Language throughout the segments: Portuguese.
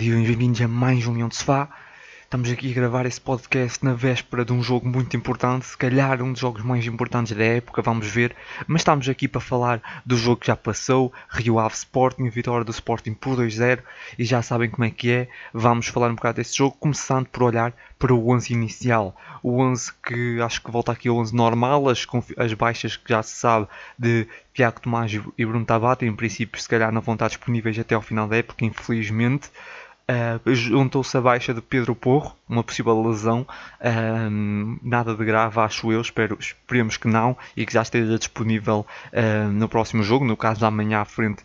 E bem-vindos a mais um União de Sofá. Estamos aqui a gravar esse podcast na véspera de um jogo muito importante, se calhar um dos jogos mais importantes da época, vamos ver. Mas estamos aqui para falar do jogo que já passou, Rio Ave Sporting, vitória do Sporting por 2-0, e já sabem como é que é. Vamos falar um bocado desse jogo, começando por olhar para o 11 inicial. O 11 que acho que volta aqui ao 11 normal, as, as baixas que já se sabe de Tiago Tomás e Bruno Tabata, em princípio se calhar não vão estar disponíveis até ao final da época, infelizmente. Uh, Juntou-se a baixa de Pedro Porro, uma possível lesão, uh, nada de grave, acho eu, espero, esperemos que não, e que já esteja disponível uh, no próximo jogo, no caso de amanhã à frente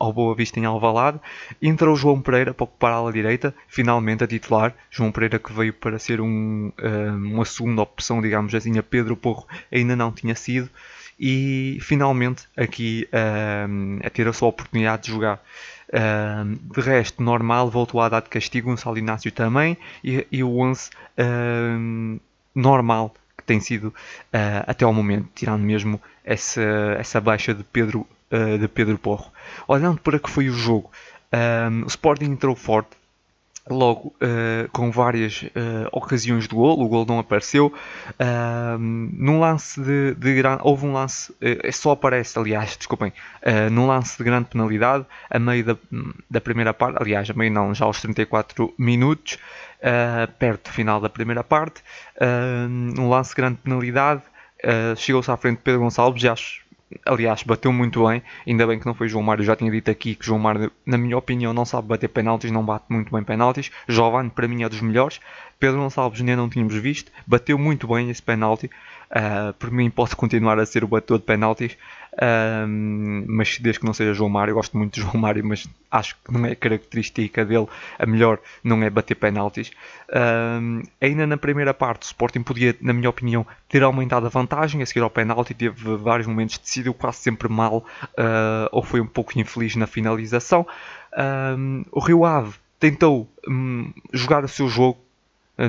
ao Boa Vista em Alvalade. Entrou João Pereira para ocupar a ala direita, finalmente a titular. João Pereira que veio para ser um, uma segunda opção, digamos assim, a Pedro Porro ainda não tinha sido. E finalmente aqui a ter a sua oportunidade de jogar. De resto, normal, voltou a dar de castigo, Gonçalo Inácio também, e, e o 11 uh, normal que tem sido uh, até ao momento, tirando mesmo essa, essa baixa de Pedro, de Pedro Porro. Olhando para que foi o jogo, o Sporting entrou forte, logo uh, com várias uh, ocasiões de gol, o gol não apareceu. Uh, num lance de, de grande. Houve um lance, uh, só aparece, aliás, desculpem, num lance de grande penalidade, a meio da, da primeira parte, aliás, a meio não, já aos 34 minutos, perto do final da primeira parte. um lance de grande penalidade, chegou-se à frente de Pedro Gonçalves, já aliás, bateu muito bem. Ainda bem que não foi João Mário. Já tinha dito aqui que João Mário, na minha opinião, não sabe bater penaltis, não bate muito bem penaltis. Giovanni, para mim, é dos melhores. Pedro Gonçalves ainda não tínhamos visto. Bateu muito bem esse penalti. Uh, por mim, pode continuar a ser o batedor de penaltis. Um, mas desde que não seja João Mário, gosto muito de João Mário, mas acho que não é característica dele. A melhor não é bater penaltis. Um, ainda na primeira parte, o Sporting podia, na minha opinião, ter aumentado a vantagem. A seguir ao penalti, teve vários momentos, decidiu quase sempre mal uh, ou foi um pouco infeliz na finalização. O Rio Ave tentou um, jogar o seu jogo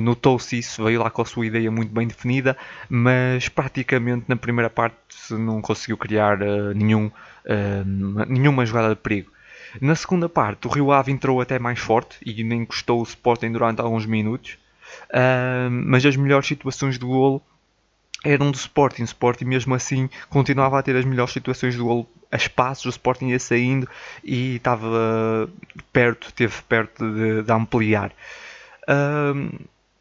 notou-se isso, veio lá com a sua ideia muito bem definida, mas praticamente na primeira parte não conseguiu criar uh, nenhum, uh, nenhuma jogada de perigo. Na segunda parte, o Rio Ave entrou até mais forte e nem encostou o Sporting durante alguns minutos, uh, mas as melhores situações de golo eram do Sporting. O Sporting, mesmo assim, continuava a ter as melhores situações de golo a espaços. O Sporting ia saindo e estava perto, teve perto de, de ampliar.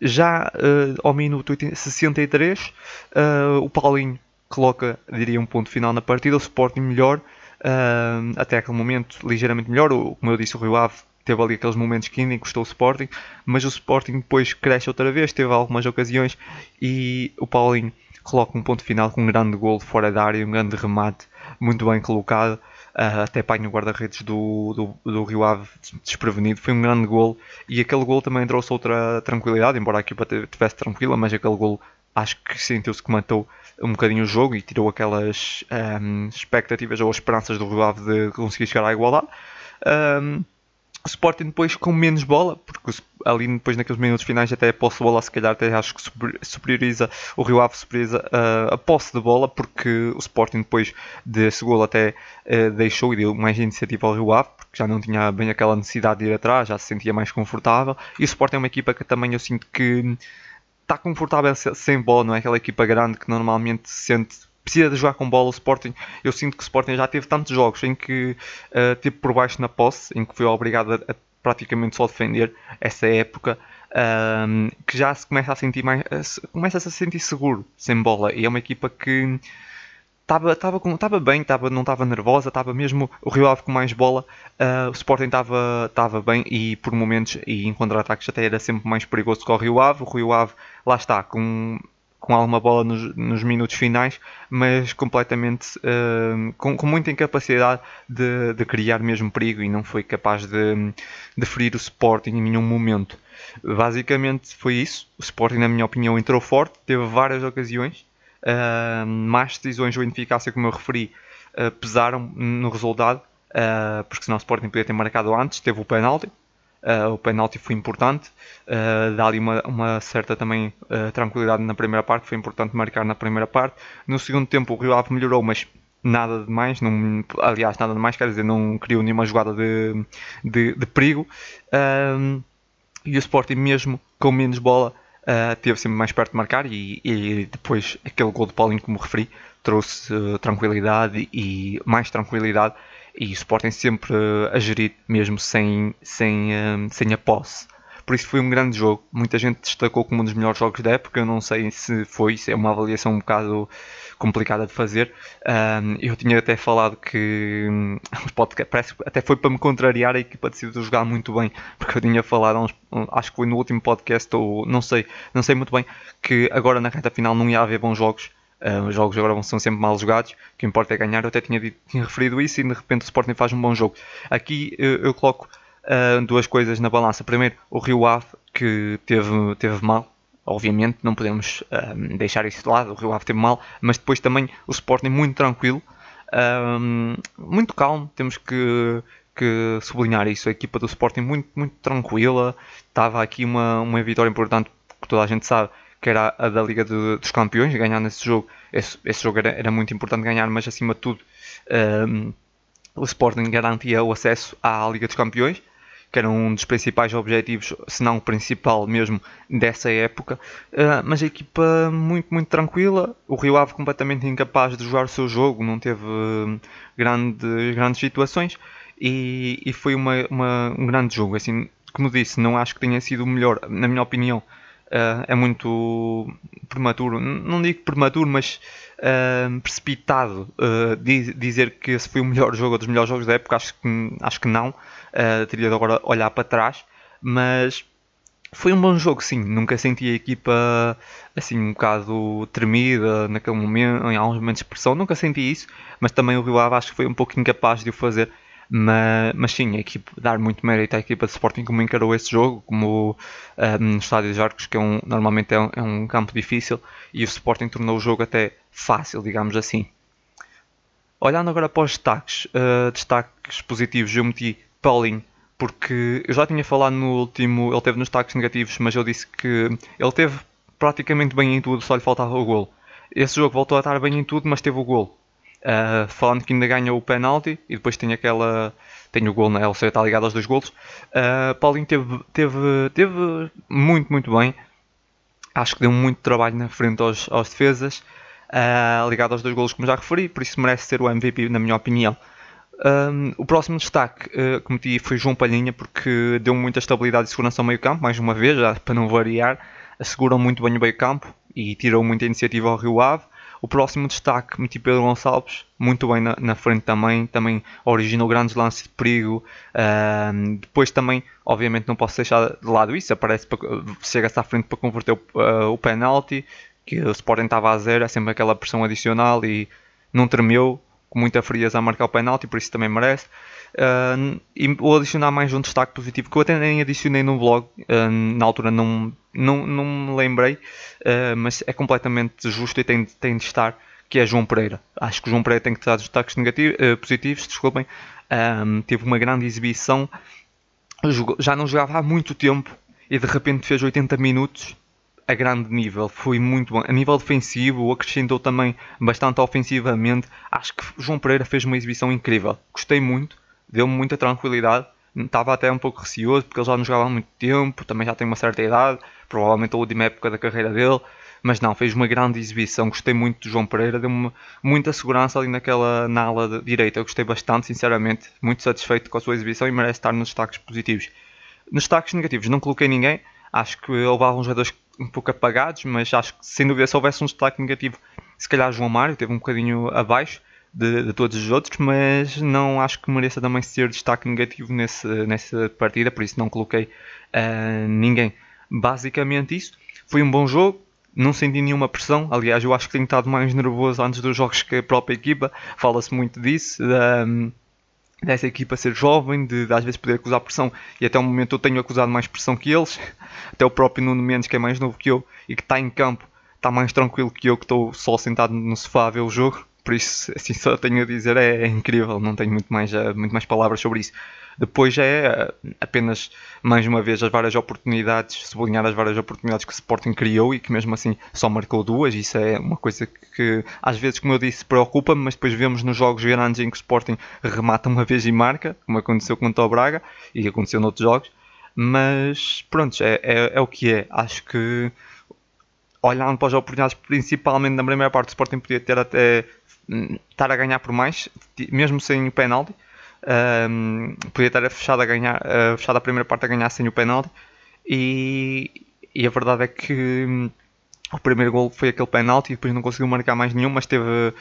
Já uh, ao minuto 63, uh, eh, o Paulinho coloca, diria, um ponto final na partida. O Sporting melhor, uh, até aquele momento, ligeiramente melhor. O, como eu disse, o Rio Ave teve ali aqueles momentos que ainda encostou o Sporting, mas o Sporting depois cresce outra vez, teve algumas ocasiões e o Paulinho coloca um ponto final com um grande gol fora da área, um grande remate, muito bem colocado uh, até apanha o guarda-redes do, do, do, Rio Ave desprevenido. Foi um grande gol e aquele gol também trouxe outra tranquilidade, embora a equipa estivesse tranquila, mas aquele gol acho que sentiu-se que matou um bocadinho o jogo e tirou aquelas um, expectativas ou esperanças do Rio Ave de conseguir chegar à igualdade. Um, Sporting depois com menos bola, ali depois naqueles minutos finais até a posse de bola se calhar até acho que superioriza o Rio Ave superioriza uh, a posse de bola porque o Sporting depois desse gol até uh, deixou e deu mais iniciativa ao Rio Ave porque já não tinha bem aquela necessidade de ir atrás, já se sentia mais confortável e o Sporting é uma equipa que também eu sinto que está confortável sem bola, não é aquela equipa grande que normalmente se sente precisa de jogar com bola. O Sporting, eu sinto que o Sporting já teve tantos jogos em que uh, teve por baixo na posse, em que foi obrigado a, a praticamente só defender essa época. Um, que já se começa a sentir mais começa -se a sentir seguro sem bola e é uma equipa que estava tava, tava bem, tava, não estava nervosa, estava mesmo o Rio Ave com mais bola, uh, o Sporting estava bem e por momentos e em contra-ataques até era sempre mais perigoso que o Rio Ave. O Rio Ave lá está com com alguma bola nos, nos minutos finais, mas completamente uh, com, com, muita incapacidade de, de, criar mesmo perigo e não foi capaz de, de ferir o Sporting em nenhum momento. Basicamente foi isso. O Sporting, na minha opinião, entrou forte, teve várias ocasiões, uh, mais decisões ou ineficácia, como eu referi, uh, pesaram no resultado, porque senão o Sporting podia ter marcado antes, teve o penalti Uh, o penalti foi importante, uh, dá ali uma, uma certa também uh, tranquilidade na primeira parte, foi importante marcar na primeira parte. No segundo tempo o Rio Ave melhorou, mas nada de mais, não, aliás, nada de mais, quer dizer, não criou nenhuma jogada de, de, de perigo. Um, e o Sporting, mesmo com menos bola, uh, teve sempre mais perto de marcar. E, e, depois, aquele gol de Paulinho, como referi, trouxe uh, tranquilidade e mais tranquilidade. E o Sporting sempre a gerir, mesmo sem, sem, sem a posse. Por isso foi um grande jogo. Muita gente destacou como um dos melhores jogos da época. Eu não sei se foi, é uma avaliação um bocado complicada de fazer. Um, eu tinha até falado que um, parece, até foi para me contrariar a equipa decidiu jogar muito bem, porque eu tinha falado, acho que foi no último podcast, ou não sei, não sei muito bem, que agora na reta final não ia haver bons jogos. Uh, os jogos agora são sempre mal jogados, o que importa é ganhar. Eu até tinha, dito, tinha referido isso e de repente o Sporting faz um bom jogo. Aqui eu, eu coloco uh, duas coisas na balança. Primeiro, o Rio Ave, que teve, teve mal, Obviamente não podemos deixar isso de lado, o Rio Ave teve mal, mas depois também o Sporting muito tranquilo, muito calmo, temos que, que, sublinhar isso, a equipa do Sporting muito, muito tranquila, estava aqui uma, uma vitória importante que toda a gente sabe, que era a da Liga de, dos Campeões, ganhar nesse jogo, esse, esse jogo era, era, muito importante ganhar, mas acima de tudo um, o Sporting garantia o acesso à Liga dos Campeões, que era um dos principais objetivos, se não o principal mesmo dessa época. Uh, mas a equipa muito, muito tranquila. O Rio Ave completamente incapaz de jogar o seu jogo, não teve uh, grandes, grandes situações e, e foi uma, uma, um grande jogo. Assim, como disse, não acho que tenha sido o melhor, na minha opinião. Uh, é muito prematuro, não digo prematuro, mas uh, precipitado uh, dizer que esse foi o melhor jogo ou dos melhores jogos da época. Acho que, acho que não teria de agora olhar para trás, mas foi um bom jogo, sim. Nunca senti a equipa assim um bocado tremida naquele momento, em alguns momentos de pressão, nunca senti isso, mas também o Rio acho que foi um pouco incapaz de o fazer. Mas, mas sim, a equipa, dar muito mérito à equipa de Sporting como encarou esse jogo, como um, no Estádio de Arcos, que é um, normalmente é um, é um campo difícil, e o Sporting tornou o jogo até fácil, digamos assim. Olhando agora para os destaques, uh, destaques positivos, eu meti Paulinho, porque eu já tinha falado no último, ele teve nos destaques negativos, mas eu disse que ele teve praticamente bem em tudo, só lhe faltava o gol. Esse jogo voltou a estar bem em tudo, mas teve o gol. Uh, falando que ainda ganha o penalti e depois tem aquela. Tem o gol, né? Ele está ligado aos dois golos. Uh, Paulinho teve, teve, teve muito, muito bem. Acho que deu muito trabalho na frente aos, aos defesas, uh, ligado aos dois golos, como já referi, por isso merece ser o MVP, na minha opinião. Um, o próximo destaque uh, que meti foi João Palhinha, porque deu muita estabilidade e segurança ao meio campo, mais uma vez, já para não variar, asseguram muito bem o meio campo e tirou muita iniciativa ao Rio Ave. O próximo destaque meti Pedro Gonçalves, muito bem na, na frente também, também originou grandes lances de perigo. Um, depois também, obviamente, não posso deixar de lado isso, aparece chega-se à frente para converter o, uh, o penalti, que o Sporting estava a zero, é sempre aquela pressão adicional e não tremeu, com muita frieza a marcar o penalti, por isso também merece. Uh, e vou adicionar mais um destaque positivo que eu até nem adicionei no blog, uh, na altura não, não, não me lembrei, uh, mas é completamente justo e tem, tem de estar, que é João Pereira. Acho que o João Pereira tem que dar destaques negativos, positivos, desculpem. teve uma grande exibição, já não jogava há muito tempo e de repente fez 80 minutos a grande nível, foi muito bom. A nível defensivo, acrescentou também bastante ofensivamente. Acho que João Pereira fez uma exibição incrível. Gostei muito, deu-me muita tranquilidade. Estava até um pouco receoso porque ele já não jogava há muito tempo, também já tem uma certa idade, provavelmente a última época da carreira dele. Mas não, fez uma grande exibição. Gostei muito de João Pereira, deu-me muita segurança ali naquela na ala direita. Eu gostei bastante, sinceramente, muito satisfeito com a sua exibição e merece estar nos destaques positivos. Nos destaques negativos, não coloquei ninguém. Acho que houve alguns jogadores um pouco apagados, mas acho que sem dúvida se houvesse um destaque negativo, se calhar João Mário teve um bocadinho abaixo de, de todos os outros, mas não acho que mereça também ser destaque negativo nesse, nessa partida, por isso não coloquei uh, ninguém. Basicamente isso. Foi um bom jogo, não senti nenhuma pressão. Aliás, eu acho que tenho estado mais nervoso antes dos jogos que a própria equipa. Fala-se muito disso. Dessa equipa ser jovem, de, de, às vezes poder acusar pressão, e até o momento eu tenho acusado mais pressão que eles, até o próprio Nuno Mendes, que é mais novo que eu e que está em campo, está mais tranquilo que eu, que estou só sentado no sofá a ver o jogo, por isso, assim, só tenho a dizer, é, é incrível, não tenho muito mais, uh, muito mais palavras sobre isso. Depois é uh, apenas, mais uma vez, as várias oportunidades, sublinhar as várias oportunidades que o Sporting criou e que mesmo assim só marcou duas. Isso é uma coisa que, que às vezes, como eu disse, preocupa-me, mas depois vemos nos jogos grandes em que o Sporting remata uma vez e marca, como aconteceu contra o Braga e aconteceu noutros jogos. Mas pronto, é, é, é o que é. Acho que olhando para as oportunidades, principalmente na primeira parte, o Sporting podia ter até hum, estar a ganhar por mais, mesmo sem o penalti. Um, podia estar fechado a ganhar, uh, fechado a primeira parte a ganhar sem o penalti. E, e a verdade é que hum, o primeiro gol foi aquele penalti e depois não conseguiu marcar mais nenhum, mas teve,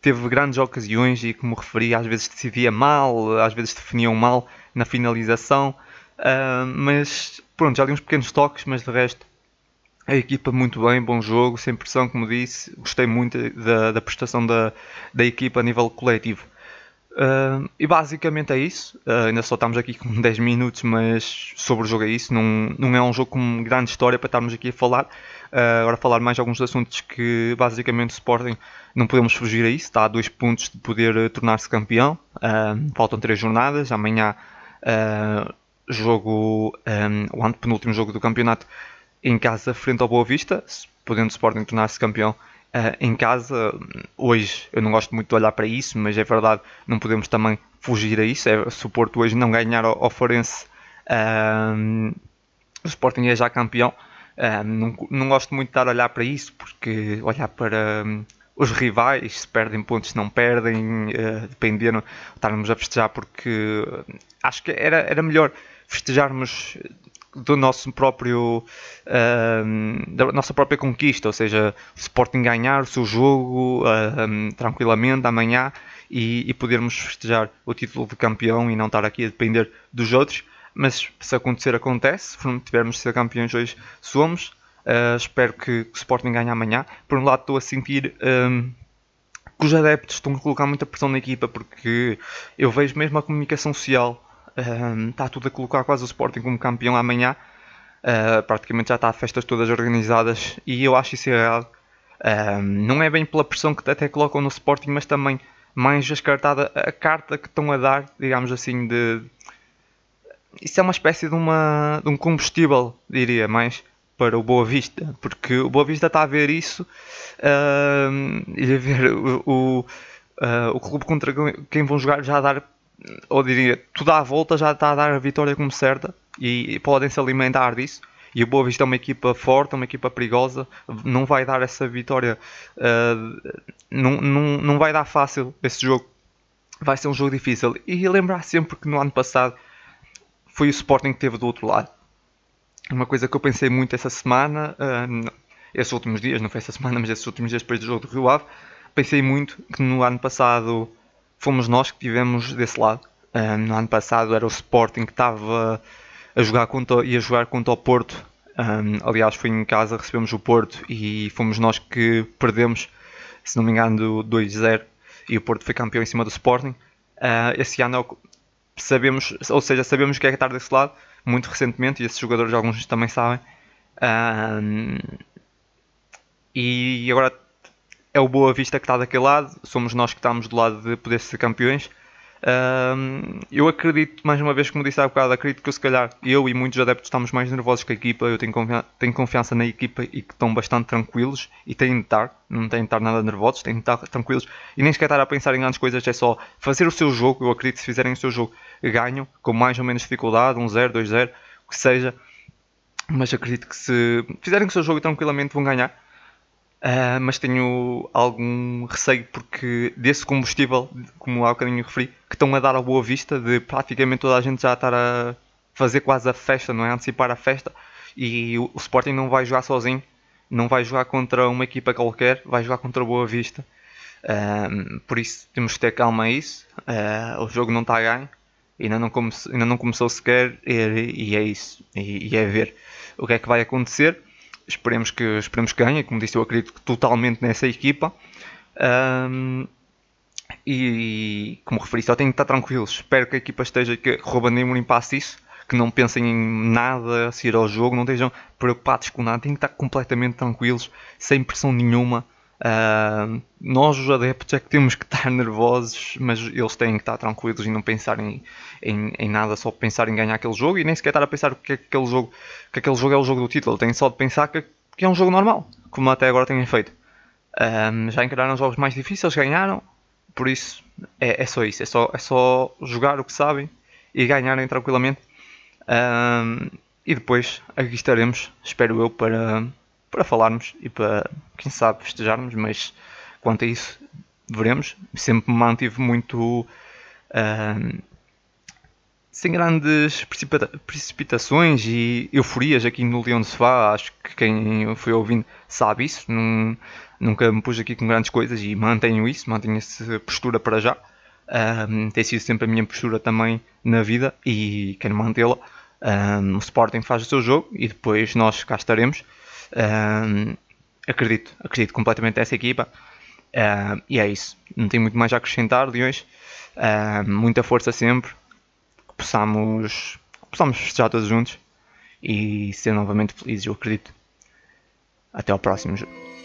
teve grandes ocasiões e, como referi, às vezes decidia mal, às vezes definiam mal na finalização. Uh, mas pronto, já ali uns pequenos toques, mas de resto a equipa muito bem, bom jogo, sem pressão, como disse. Gostei muito da, da prestação da, da equipa a nível coletivo. Uh, e basicamente é isso. Uh, ainda só estamos aqui com 10 minutos, mas sobre o jogo é isso. Não, não é um jogo com grande história para estarmos aqui a falar. Uh, agora falar mais alguns assuntos que basicamente o Sporting não podemos fugir a isso. Está a dois pontos de poder tornar-se campeão. faltam três jornadas. Amanhã jogo um, o antepenúltimo jogo do campeonato em casa frente ao Boa Vista, podendo o Sporting tornar-se campeão uh, em casa. Hoje eu não gosto muito de olhar para isso, mas é verdade, não podemos também fugir a isso. É, se o Porto hoje não ganhar ao, ao Forense, uh, o Sporting é já campeão. Uh, não, não gosto muito de estar a olhar para isso, porque olhar para um, os rivais, se perdem pontos, se não perdem, uh, dependendo, estarmos a festejar, porque acho que era, era melhor festejarmos do nosso próprio uh, da nossa própria conquista, ou seja, o Sporting ganhar o seu jogo uh, tranquilamente amanhã e, e, podermos festejar o título de campeão e não estar aqui a depender dos outros. Mas se acontecer, acontece. Se tivermos de ser campeões hoje, somos. Uh, espero que, que, o Sporting ganhe amanhã. Por um lado, estou a sentir um, que os adeptos estão a colocar muita pressão na equipa porque eu vejo mesmo a comunicação social um, está tudo a colocar quase o Sporting como campeão amanhã. Uh, praticamente já está as festas todas organizadas e eu acho isso errado. Um, não é bem pela pressão que até colocam no Sporting, mas também mais descartada a carta que estão a dar, digamos assim, de. Isso é uma espécie de, uma, de um combustível, diria, mais para o Boa Vista, porque o Boa Vista está a ver isso uh, e a ver o, o, uh, o clube contra quem vão jogar já a dar ou diria, tudo à volta já está a dar a vitória como certa e podem se alimentar disso. E o Boa Vista é uma equipa forte, uma equipa perigosa, não vai dar essa vitória, uh, não, não, não vai dar fácil esse jogo. Vai ser um jogo difícil. E lembrar sempre que no ano passado foi o Sporting que teve do outro lado. Uma coisa que eu pensei muito essa semana, uh, esses últimos dias, não foi essa semana, mas esses últimos dias depois do jogo do Rio Ave, pensei muito que no ano passado fomos nós que tivemos desse lado. Um, no ano passado era o Sporting que estava a jogar contra, ia jogar contra o Porto. Um, aliás, foi em casa, recebemos o Porto e fomos nós que perdemos, se não me engano, 2-0 e o Porto foi campeão em cima do Sporting. Uh, esse ano é sabemos, ou seja, sabemos que é estar desse lado, muito recentemente, e esses jogadores alguns também sabem. Um, e agora é o Boa Vista que está daquele lado, somos nós que estamos do lado de poder ser campeões. Um, eu acredito, mais uma vez, como disse há bocado, acredito que se calhar eu e muitos adeptos estamos mais nervosos que a equipa. Eu tenho, tenho confiança na equipa e que estão bastante tranquilos e têm de estar, não têm de estar nada nervosos, têm de estar tranquilos e nem sequer estar a pensar em grandes coisas, é só fazer o seu jogo. Eu acredito que se fizerem o seu jogo, ganham com mais ou menos dificuldade, 1-0, 2-0, o que seja. Mas acredito que se fizerem o seu jogo tranquilamente vão ganhar. Uh, mas tenho algum receio porque desse combustível, como há bocadinho referi, que estão a dar a boa vista de praticamente toda a gente já estar a fazer quase a festa, não é? Antecipar a festa e o, o Sporting não vai jogar sozinho, não vai jogar contra uma equipa qualquer, vai jogar contra a Boa Vista. Uh, por isso temos que ter calma a isso. Uh, o jogo não está ganho, ainda não, come ainda não começou sequer e, e é isso. E, e é ver o que é que vai acontecer esperemos que, esperemos que ganhe, como disse, eu acredito totalmente nessa equipa. Um, e como referi, só tenho que estar tranquilos. Espero que a equipa esteja, que Ruben Amorim passe isso, que não pensem em nada a seguir ao jogo, não estejam preocupados com nada, têm que estar completamente tranquilos, sem pressão nenhuma. Uh, nós, os adeptos, é que temos que estar nervosos, mas eles têm que estar tranquilos e não pensar em, em, em, nada, só pensar em ganhar aquele jogo e nem sequer estar a pensar que aquele jogo, que aquele jogo é o jogo do título. Têm só de pensar que, que é um jogo normal, como até agora têm feito. Já encararam jogos mais difíceis, ganharam, por isso é, é, só isso, é só, é só jogar o que sabem e ganharem tranquilamente. E depois aqui estaremos, espero eu, para para falarmos e para, quem sabe, festejarmos, mas quanto a isso, veremos. Sempre me mantive muito uh, sem grandes precipita precipitações e euforias aqui no Leão de Sofá. Acho que quem foi ouvindo sabe isso. Num, nunca me pus aqui com grandes coisas e mantenho isso, mantenho essa postura para já. Um, tem sido sempre a minha postura também na vida e quero mantê-la. Um, o Sporting faz o seu jogo e depois nós cá estaremos. Acredito, acredito completamente nessa equipa. Uh, e é isso. Não tenho muito mais a acrescentar, Leões. Uh, muita força sempre. Que possamos, que possamos festejar todos juntos e ser novamente felizes, eu acredito. Até ao próximo jogo.